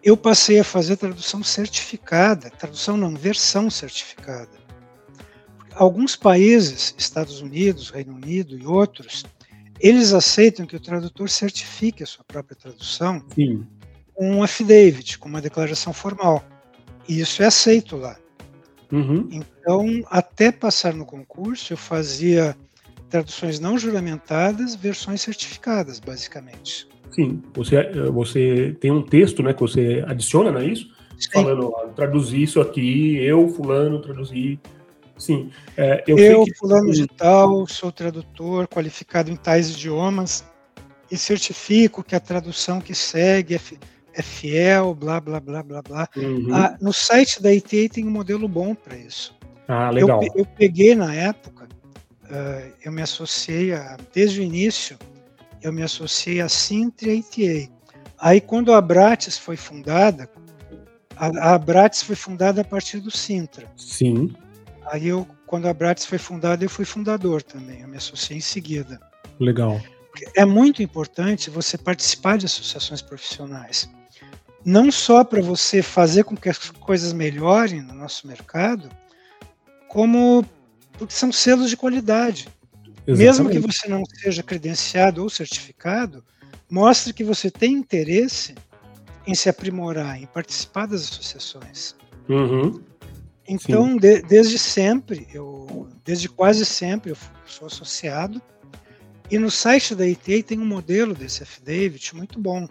eu passei a fazer tradução certificada, tradução não, versão certificada. Alguns países, Estados Unidos, Reino Unido e outros, eles aceitam que o tradutor certifique a sua própria tradução Sim. com um affidavit, com uma declaração formal. E isso é aceito lá. Uhum. Então, até passar no concurso, eu fazia traduções não juramentadas, versões certificadas, basicamente. Sim, você, você tem um texto né, que você adiciona, não é isso? Sim. Falando, ó, traduzir isso aqui, eu, fulano, traduzi. Sim. É, eu, eu que... fulano de tal, sou tradutor qualificado em tais idiomas e certifico que a tradução que segue é é fiel, blá, blá, blá, blá, blá. Uhum. Ah, no site da ITA tem um modelo bom para isso. Ah, legal. Eu, eu peguei na época, uh, eu me associei a, desde o início, eu me associei a Sintra e ITA. Aí quando a Abrates foi fundada, a, a Abrates foi fundada a partir do Sintra. Sim. Aí eu, quando a Abrates foi fundada, eu fui fundador também, eu me associei em seguida. Legal. É muito importante você participar de associações profissionais não só para você fazer com que as coisas melhorem no nosso mercado, como porque são selos de qualidade. Exatamente. Mesmo que você não seja credenciado ou certificado, mostre que você tem interesse em se aprimorar, em participar das associações. Uhum. Então, de, desde sempre, eu, desde quase sempre, eu sou associado E no site da ITA tem um modelo desse affidavit muito bom,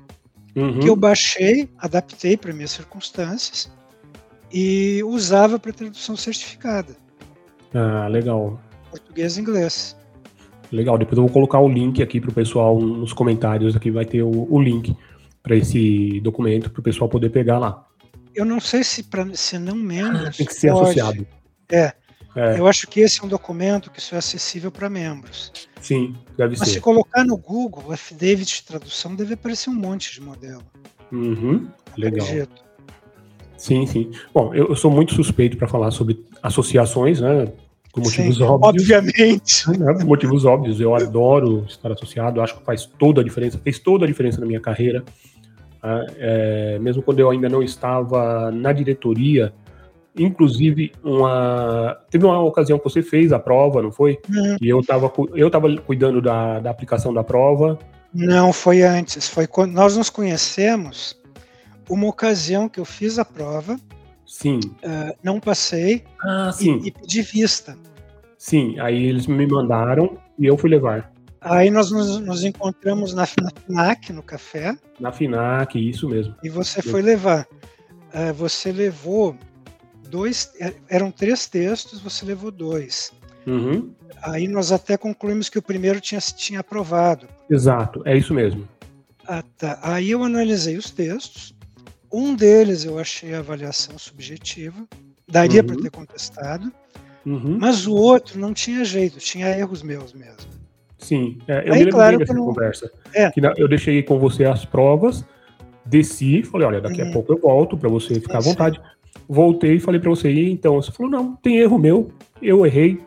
uhum. que eu baixei, adaptei para minhas circunstâncias e usava para tradução certificada. Ah, legal. Português e inglês. Legal, depois eu vou colocar o link aqui para o pessoal nos comentários, aqui vai ter o, o link para esse documento para o pessoal poder pegar lá. Eu não sei se para se não membros. Tem que ser pode. associado. É, é. Eu acho que esse é um documento que só é acessível para membros. Sim, deve Mas ser. Mas se colocar no Google, o Affidavit de tradução deve aparecer um monte de modelo. Uhum, legal. Sim, sim. Bom, eu, eu sou muito suspeito para falar sobre associações, né? Por motivos sim, óbvios. Obviamente. Né, por motivos óbvios. Eu adoro estar associado, acho que faz toda a diferença, fez toda a diferença na minha carreira. Né, é, mesmo quando eu ainda não estava na diretoria, Inclusive, uma, teve uma ocasião que você fez a prova, não foi? E eu estava eu tava cuidando da, da aplicação da prova. Não, foi antes. Foi quando nós nos conhecemos. Uma ocasião que eu fiz a prova. Sim. Uh, não passei. Ah, sim. E, e pedi vista. Sim, aí eles me mandaram e eu fui levar. Aí nós nos, nos encontramos na, na, FINAC, no café. Na FINAC, isso mesmo. E você foi levar. Uh, você levou dois, é, eram três textos, você levou dois. Uhum. Aí nós até concluímos que o primeiro tinha, tinha aprovado. Exato, é isso mesmo. Ah, tá. Aí eu analisei os textos. Um deles eu achei a avaliação subjetiva, daria uhum. para ter contestado, uhum. mas o outro não tinha jeito, tinha erros meus mesmo. Sim, é, eu Aí, me lembro claro, dessa não... conversa. É. Que eu deixei com você as provas, desci, falei, olha, daqui a uhum. pouco eu volto para você ficar à vontade voltei e falei para você, e então? Você falou, não, tem erro meu, eu errei,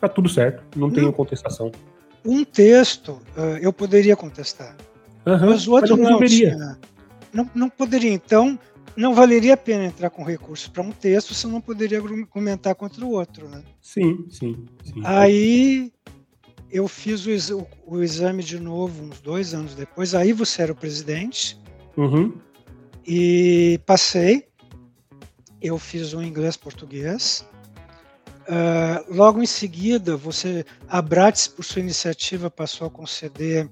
tá tudo certo, não, não. tenho contestação. Um texto uh, eu poderia contestar, mas o outro mas não, não, tinha, não, não poderia. Então, não valeria a pena entrar com recurso para um texto se não poderia argumentar contra o outro, né? Sim, sim. sim. Aí eu fiz o, o, o, exame de novo uns dois anos depois. Aí você era o presidente. Uhum. E passei eu fiz um inglês-português. Uh, logo em seguida, você, a Bratis, por sua iniciativa, passou a conceder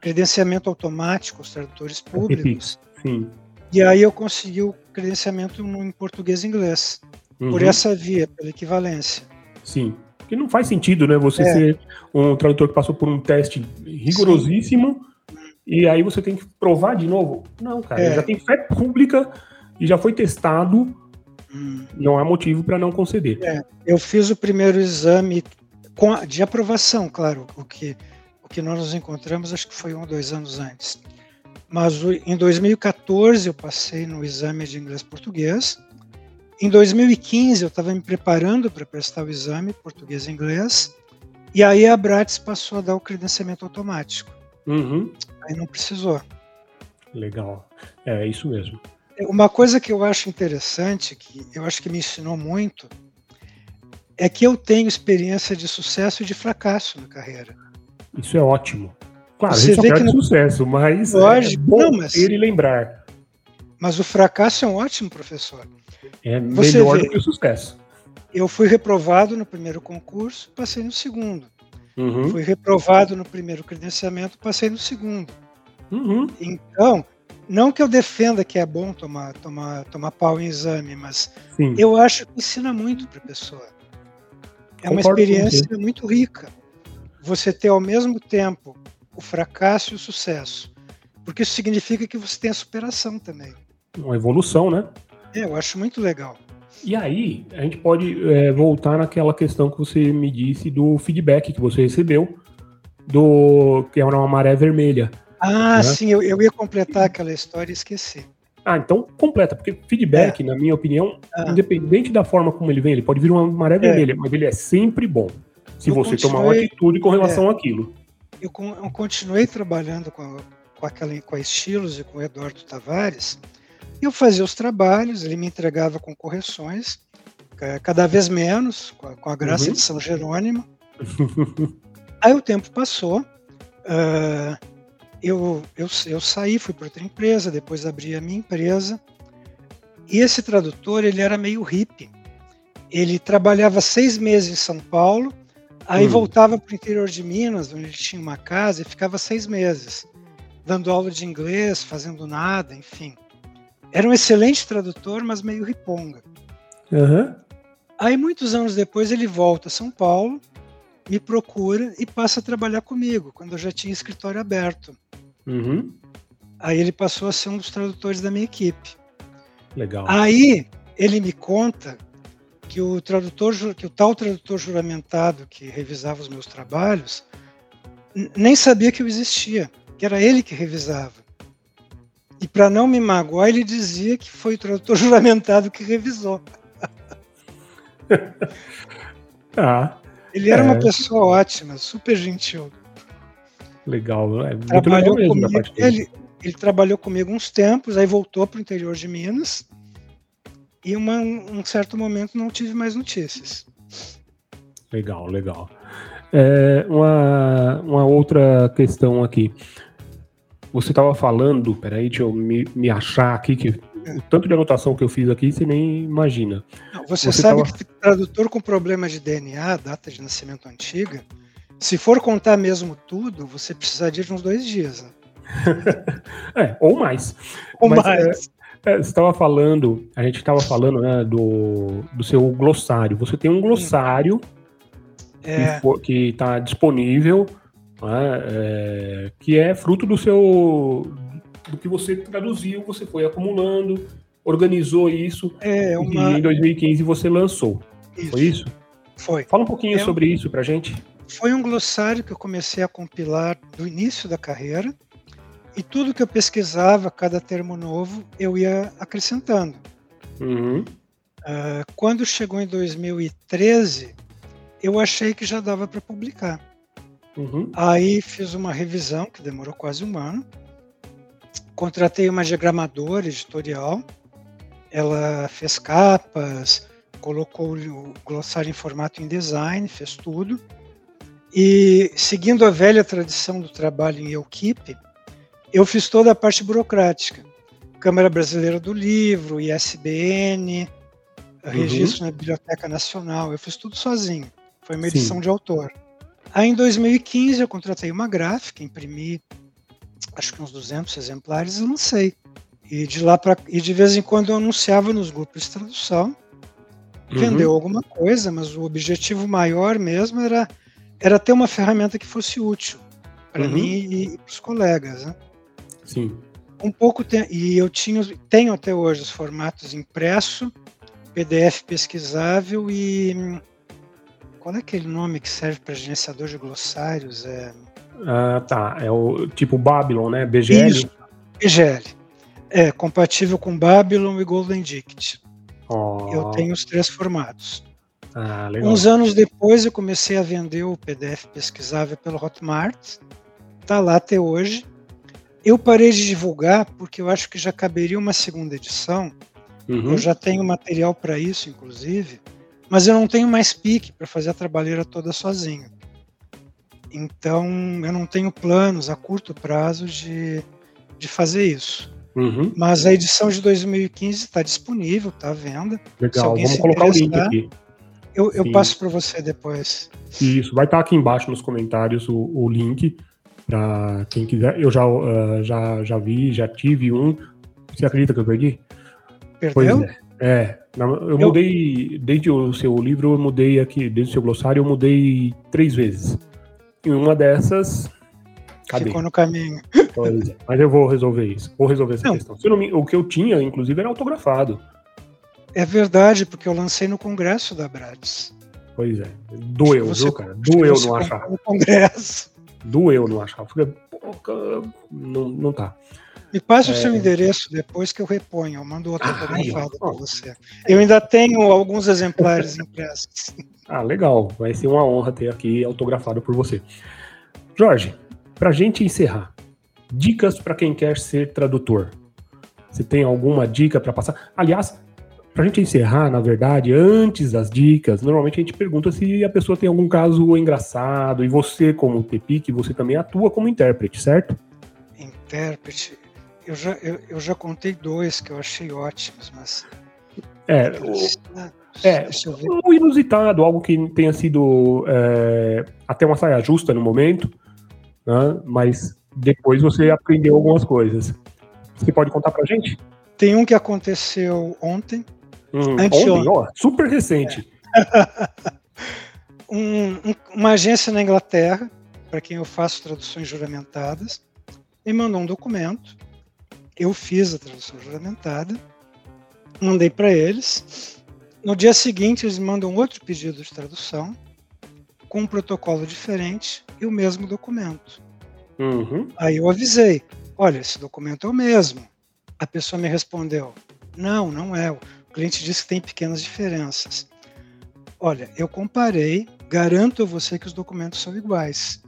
credenciamento automático aos tradutores públicos. Sim. E aí eu consegui o credenciamento em português e inglês, uhum. por essa via, pela equivalência. Sim. Porque não faz sentido, né? Você é. ser um tradutor que passou por um teste rigorosíssimo Sim. e aí você tem que provar de novo. Não, cara, é. já tem fé pública e já foi testado não há motivo para não conceder. É, eu fiz o primeiro exame a, de aprovação, claro, o que, o que nós nos encontramos acho que foi um ou dois anos antes. Mas em 2014 eu passei no exame de inglês-português. Em 2015 eu estava me preparando para prestar o exame português e inglês. E aí a Bratis passou a dar o credenciamento automático. Uhum. Aí não precisou. Legal. É isso mesmo. Uma coisa que eu acho interessante, que eu acho que me ensinou muito, é que eu tenho experiência de sucesso e de fracasso na carreira. Isso é ótimo. Claro, Você só quer no... sucesso, mas Lógico, é bom não, mas... ele lembrar. Mas o fracasso é um ótimo professor. É Você melhor vê, do que o sucesso. Eu fui reprovado no primeiro concurso, passei no segundo. Uhum. Fui reprovado no primeiro credenciamento, passei no segundo. Uhum. Então, não que eu defenda que é bom tomar, tomar, tomar pau em exame, mas Sim. eu acho que ensina muito para a pessoa. É Concordo uma experiência muito rica. Você ter ao mesmo tempo o fracasso e o sucesso. Porque isso significa que você tem a superação também. Uma evolução, né? É, eu acho muito legal. E aí, a gente pode é, voltar naquela questão que você me disse do feedback que você recebeu, do que era uma maré vermelha. Ah, né? sim, eu, eu ia completar aquela história e esqueci. Ah, então completa, porque feedback, é. na minha opinião, ah. independente da forma como ele vem, ele pode vir uma maré é. vermelha, mas ele é sempre bom. Se eu você tomar uma atitude com relação é. àquilo. Eu, continuei trabalhando com, com, aquela, com a Estilos e com o Eduardo Tavares. Eu fazia os trabalhos, ele me entregava com correções, cada vez menos, com a, com a graça uhum. de São Jerônimo. Aí o tempo passou. Uh, eu, eu, eu saí, fui para outra empresa, depois abri a minha empresa. E esse tradutor, ele era meio hippie. Ele trabalhava seis meses em São Paulo, Aí hum. voltava para o interior de Minas, onde ele tinha uma casa, e ficava seis meses, dando aula de inglês, fazendo nada, enfim. Era um excelente tradutor, mas meio riponga. Uhum. Aí, muitos anos depois, ele volta a São Paulo, me procura e passa a trabalhar comigo, quando eu já tinha escritório aberto. Uhum. Aí ele passou a ser um dos tradutores da minha equipe. Legal. Aí ele me conta que o tradutor, que o tal tradutor juramentado que revisava os meus trabalhos, nem sabia que eu existia, que era ele que revisava. E para não me magoar, ele dizia que foi o tradutor juramentado que revisou. ah, ele era é. uma pessoa ótima, super gentil. Legal, é muito trabalhou legal mesmo comigo, ele, ele trabalhou comigo uns tempos, aí voltou para o interior de Minas e uma, um certo momento não tive mais notícias. Legal, legal. É, uma, uma outra questão aqui. Você estava falando, peraí, deixa eu me, me achar aqui, que o tanto de anotação que eu fiz aqui, você nem imagina. Não, você, você, sabe tava... que tradutor com problema de DNA, data de nascimento antiga, se for contar mesmo tudo, você precisaria de uns dois dias. Né? é, ou mais. Ou Mas, mais. É, é, você estava falando, a gente estava falando né, do, do seu glossário. Você tem um glossário é. que está disponível, né, é, que é fruto do seu do que você traduziu, você foi acumulando, organizou isso é, uma... e em 2015 você lançou. Isso. Foi isso? Foi. Fala um pouquinho é sobre isso para gente. Foi um glossário que eu comecei a compilar do início da carreira e tudo que eu pesquisava, cada termo novo, eu ia acrescentando. Uhum. Uh, quando chegou em 2013, eu achei que já dava para publicar. Uhum. Aí fiz uma revisão, que demorou quase um ano. Contratei uma diagramadora editorial. Ela fez capas, colocou o glossário em formato em design, fez tudo. E seguindo a velha tradição do trabalho em equipe, eu fiz toda a parte burocrática. Câmara Brasileira do Livro, ISBN, uhum. registro na Biblioteca Nacional. Eu fiz tudo sozinho. Foi uma edição Sim. de autor. Aí em 2015 eu contratei uma gráfica, imprimi acho que uns 200 exemplares e lancei. E de lá para e de vez em quando eu anunciava nos grupos de tradução. Uhum. Vendeu alguma coisa, mas o objetivo maior mesmo era era ter uma ferramenta que fosse útil para uhum. mim e, e para os colegas, né? Sim. Um pouco te... e eu tinha, tenho até hoje os formatos impresso, PDF pesquisável e qual é aquele nome que serve para gerenciador de glossários? É... Ah, tá. É o tipo Babylon, né? BGL? Isso, BGL. É, compatível com Babylon e Golden Dict. Oh. Eu tenho os três formatos. Ah, legal. Uns anos depois eu comecei a vender o PDF pesquisável pelo Hotmart. Tá lá até hoje. Eu parei de divulgar porque eu acho que já caberia uma segunda edição. Uhum. Eu já tenho material para isso, inclusive, mas eu não tenho mais pique para fazer a trabalheira toda sozinho. Então, eu não tenho planos a curto prazo de, de fazer isso. Uhum. Mas a edição de 2015 está disponível, está à venda. Legal, vamos colocar o link aqui. Eu, eu passo para você depois. Isso, vai estar tá aqui embaixo nos comentários o, o link para quem quiser. Eu já, uh, já, já vi, já tive um. Você acredita que eu perdi? Perdeu? Pois é. É, eu, mudei, desde o seu livro, eu mudei aqui, desde o seu glossário, eu mudei três vezes. E uma dessas. Cadê? Ficou no caminho. Pois é. Mas eu vou resolver isso. Vou resolver essa não. questão. Não me, o que eu tinha, inclusive, era autografado. É verdade, porque eu lancei no congresso da Brades. Pois é. Doeu, você, viu, cara? Doeu não achar. No congresso doeu não achar. Falei, não, não tá. Me passe é... o seu endereço depois que eu reponho. Eu mando outra autografada para você. Eu ainda tenho alguns exemplares impressos. Ah, legal. Vai ser uma honra ter aqui autografado por você. Jorge, para gente encerrar, dicas para quem quer ser tradutor. Você tem alguma dica para passar? Aliás, para a gente encerrar, na verdade, antes das dicas, normalmente a gente pergunta se a pessoa tem algum caso engraçado, e você, como TPIC, você também atua como intérprete, certo? Intérprete. Eu já, eu, eu já contei dois que eu achei ótimos, mas É, o, é, o inusitado, algo que tenha sido é, até uma saia justa no momento, né? mas depois você aprendeu algumas coisas. Você pode contar pra gente? Tem um que aconteceu ontem. Hum, ontem, ó, super recente. É. um, um, uma agência na Inglaterra, para quem eu faço traduções juramentadas, me mandou um documento. Eu fiz a tradução juramentada, mandei para eles. No dia seguinte, eles mandam outro pedido de tradução com um protocolo diferente e o mesmo documento. Uhum. Aí eu avisei: olha, esse documento é o mesmo. A pessoa me respondeu: não, não é. O cliente disse que tem pequenas diferenças. Olha, eu comparei, garanto a você que os documentos são iguais.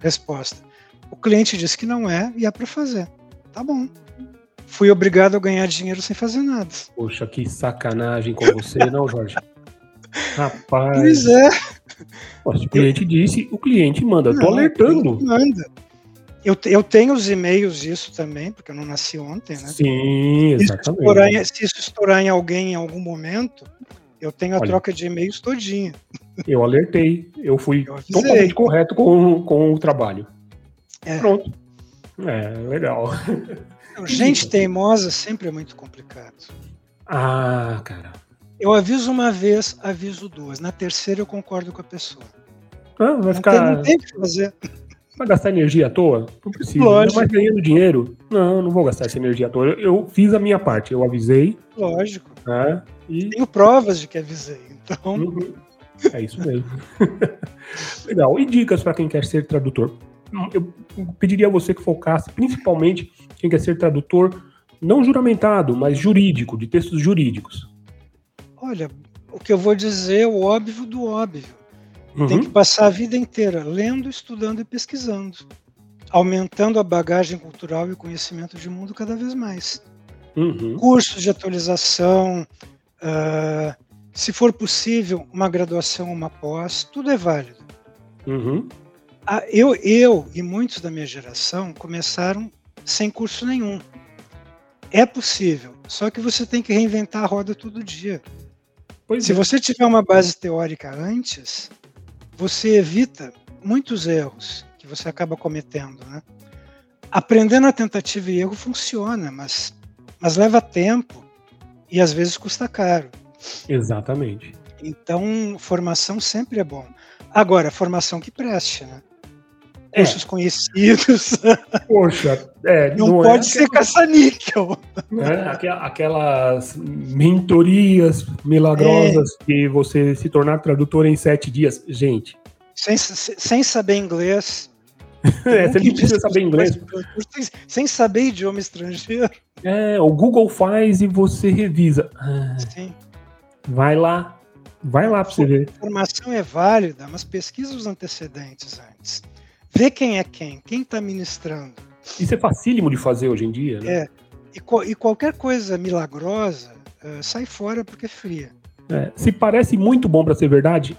Resposta: o cliente disse que não é e é para fazer. Tá bom. Fui obrigado a ganhar dinheiro sem fazer nada. Poxa, que sacanagem com você, não, Jorge? Rapaz. Pois é. Nossa, o cliente disse, o cliente manda. Não, Tô alertando. Manda. Eu, eu tenho os e-mails disso também, porque eu não nasci ontem, né? Sim, exatamente. Se isso estourar, se isso estourar em alguém em algum momento, eu tenho a Olha, troca de e-mails todinha. Eu alertei. Eu fui eu totalmente correto com, com o trabalho. É. Pronto. É, legal. Gente teimosa sempre é muito complicado. Ah, cara. Eu aviso uma vez, aviso duas. Na terceira eu concordo com a pessoa. Ah, vai não ficar. Tem, não tem o que fazer. Vai gastar energia à toa? Não precisa. Lógico. Vai ganhando dinheiro? Não, não vou gastar essa energia à toa. Eu, eu fiz a minha parte, eu avisei. Lógico. Né, e... Tenho provas de que avisei. Então. Uhum. É isso mesmo. Legal. E dicas para quem quer ser tradutor? Eu pediria a você que focasse principalmente quem quer ser tradutor não juramentado, mas jurídico, de textos jurídicos. Olha, o que eu vou dizer é o óbvio do óbvio. Uhum. Tem que passar a vida inteira lendo, estudando e pesquisando, aumentando a bagagem cultural e conhecimento de mundo cada vez mais. Uhum. Cursos de atualização, uh, se for possível, uma graduação, uma pós, tudo é válido. Uhum. Ah, eu, eu e muitos da minha geração começaram sem curso nenhum. É possível, só que você tem que reinventar a roda todo dia. Pois Se é. você tiver uma base teórica antes, você evita muitos erros que você acaba cometendo. Né? Aprender na tentativa e erro funciona, mas, mas leva tempo e às vezes custa caro. Exatamente. Então, formação sempre é bom. Agora, formação que preste, né? É. Cursos é. conhecidos. Poxa, é, não, não é pode é ser caça-níquel. É, aquelas mentorias milagrosas é. que você se tornar tradutor em sete dias. Gente. Sem, sem saber inglês. é, você não precisa saber inglês. Sem, sem, saber idioma estrangeiro. É, o Google faz e você revisa. Ah, Sim. Vai lá. Vai lá para você ver. A informação é válida, mas pesquisa os antecedentes antes. Vê quem é quem, quem está ministrando. Isso é facílimo de fazer hoje em dia, né? É. E, e qualquer coisa milagrosa uh, sai fora porque é fria. É. Se parece muito bom para ser verdade,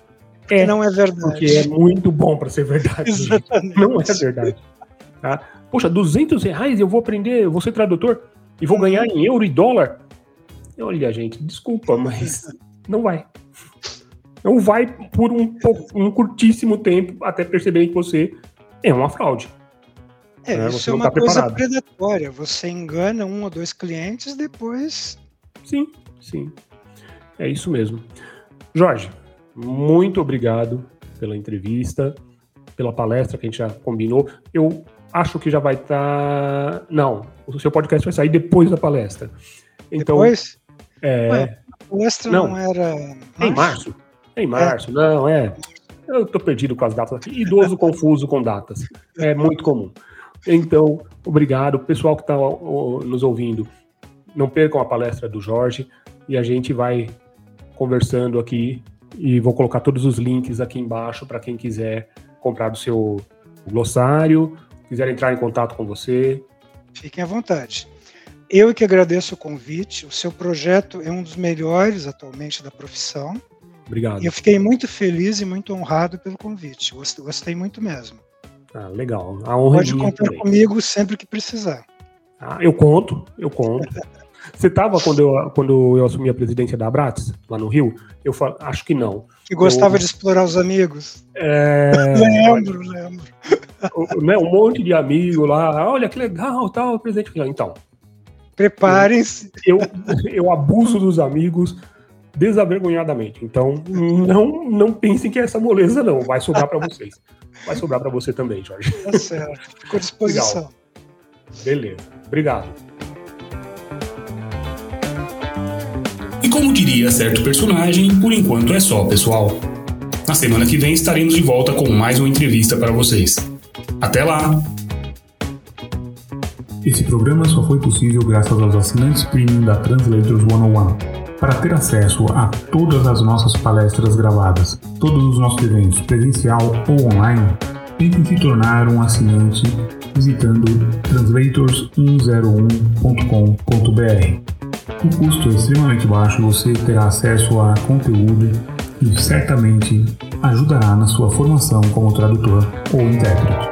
é. Não é verdade. Porque é muito bom para ser verdade. Exatamente. Não é verdade. Tá? Poxa, 200 reais eu vou aprender, eu vou ser tradutor e vou ganhar em euro e dólar? Olha, gente, desculpa, mas não vai. Não vai por um, um curtíssimo tempo até perceber que você é uma fraude. É, né? isso é uma tá coisa preparado. predatória. Você engana um ou dois clientes, depois. Sim, sim. É isso mesmo. Jorge, muito obrigado pela entrevista, pela palestra que a gente já combinou. Eu acho que já vai estar. Tá... Não, o seu podcast vai sair depois da palestra. Então, depois? É. Ué, a palestra não, não era. Março? Em março. Em março, é. não, é. Eu tô perdido com as datas aqui. Idoso confuso com datas. É muito comum. Então, obrigado. Pessoal que está nos ouvindo, não percam a palestra do Jorge e a gente vai conversando aqui e vou colocar todos os links aqui embaixo para quem quiser comprar o seu glossário, quiser entrar em contato com você. Fiquem à vontade. Eu que agradeço o convite. O seu projeto é um dos melhores atualmente da profissão. Obrigado. Eu fiquei muito feliz e muito honrado pelo convite. Gostei, gostei muito mesmo. Ah, legal. A honra Pode contar também. comigo sempre que precisar. Ah, eu conto, eu conto. Você estava quando eu, quando eu assumi a presidência da Abrates, lá no Rio? Eu falo, acho que não. Que gostava eu, de explorar os amigos. É... lembro, lembro. Né, um monte de amigo lá, olha que legal, tal, presidente. Então. Preparem-se. Eu, eu abuso dos amigos desavergonhadamente. Então, não, não pensem que é essa moleza, não. Vai sobrar para vocês. Vai sobrar para você também, Jorge. Tá certo. Fico à disposição. Legal. Beleza. Obrigado. E como diria certo personagem, por enquanto é só, pessoal. Na semana que vem estaremos de volta com mais uma entrevista para vocês. Até lá! Esse programa só foi possível graças aos assinantes premium da Translators 101. Para ter acesso a todas as nossas palestras gravadas, todos os nossos eventos presencial ou online, tente se tornar um assinante visitando translators101.com.br. O custo é extremamente baixo, você terá acesso a conteúdo e certamente ajudará na sua formação como tradutor ou intérprete.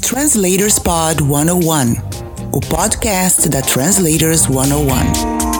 Translators Pod 101, o podcast da Translators 101.